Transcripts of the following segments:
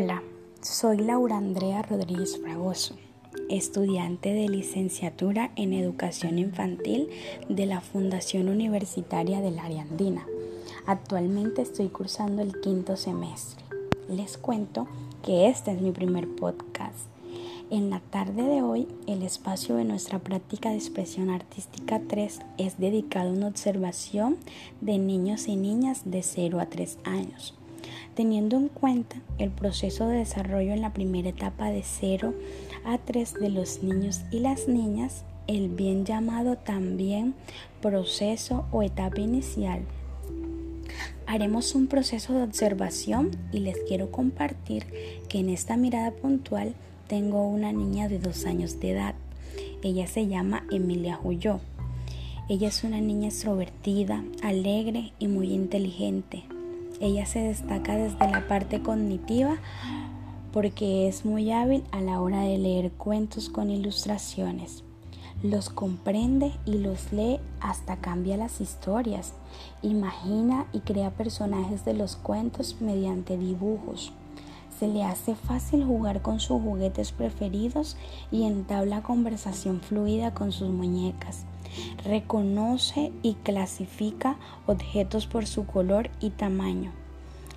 Hola, soy Laura Andrea Rodríguez Fragoso, estudiante de licenciatura en Educación Infantil de la Fundación Universitaria del Área Andina. Actualmente estoy cursando el quinto semestre. Les cuento que este es mi primer podcast. En la tarde de hoy, el espacio de nuestra práctica de expresión artística 3 es dedicado a una observación de niños y niñas de 0 a 3 años teniendo en cuenta el proceso de desarrollo en la primera etapa de 0 a 3 de los niños y las niñas, el bien llamado también proceso o etapa inicial. Haremos un proceso de observación y les quiero compartir que en esta mirada puntual tengo una niña de dos años de edad. Ella se llama Emilia Huyó. Ella es una niña extrovertida, alegre y muy inteligente. Ella se destaca desde la parte cognitiva porque es muy hábil a la hora de leer cuentos con ilustraciones. Los comprende y los lee hasta cambia las historias. Imagina y crea personajes de los cuentos mediante dibujos. Se le hace fácil jugar con sus juguetes preferidos y entabla conversación fluida con sus muñecas. Reconoce y clasifica objetos por su color y tamaño.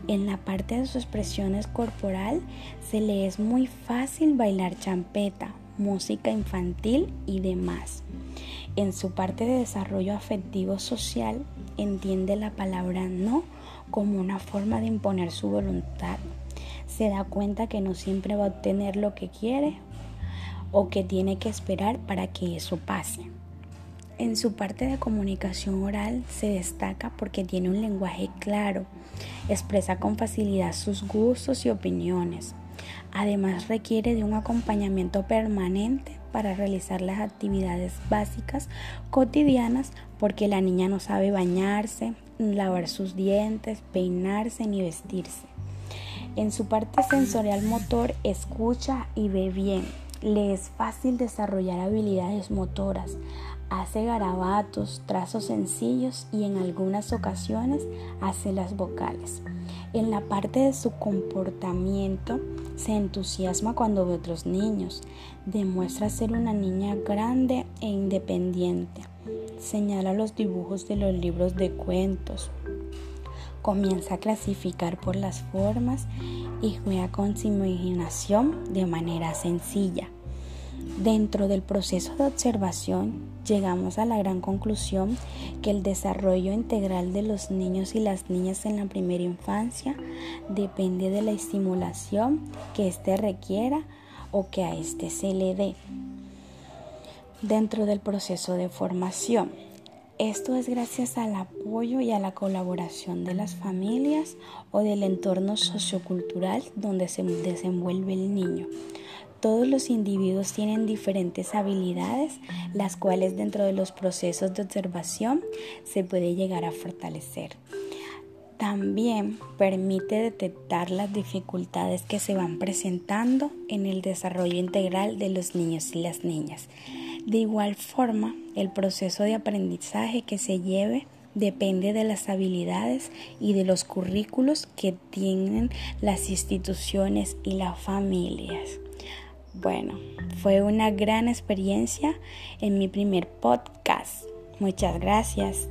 En la parte de su expresión corporal se le es muy fácil bailar champeta, música infantil y demás. En su parte de desarrollo afectivo social entiende la palabra no como una forma de imponer su voluntad. Se da cuenta que no siempre va a obtener lo que quiere o que tiene que esperar para que eso pase. En su parte de comunicación oral se destaca porque tiene un lenguaje claro, expresa con facilidad sus gustos y opiniones. Además requiere de un acompañamiento permanente para realizar las actividades básicas cotidianas porque la niña no sabe bañarse, lavar sus dientes, peinarse ni vestirse. En su parte sensorial motor escucha y ve bien. Le es fácil desarrollar habilidades motoras. Hace garabatos, trazos sencillos y en algunas ocasiones hace las vocales. En la parte de su comportamiento se entusiasma cuando ve otros niños, demuestra ser una niña grande e independiente, señala los dibujos de los libros de cuentos, comienza a clasificar por las formas y juega con su imaginación de manera sencilla. Dentro del proceso de observación llegamos a la gran conclusión que el desarrollo integral de los niños y las niñas en la primera infancia depende de la estimulación que éste requiera o que a éste se le dé. Dentro del proceso de formación, esto es gracias al apoyo y a la colaboración de las familias o del entorno sociocultural donde se desenvuelve el niño. Todos los individuos tienen diferentes habilidades, las cuales dentro de los procesos de observación se puede llegar a fortalecer. También permite detectar las dificultades que se van presentando en el desarrollo integral de los niños y las niñas. De igual forma, el proceso de aprendizaje que se lleve depende de las habilidades y de los currículos que tienen las instituciones y las familias. Bueno, fue una gran experiencia en mi primer podcast. Muchas gracias.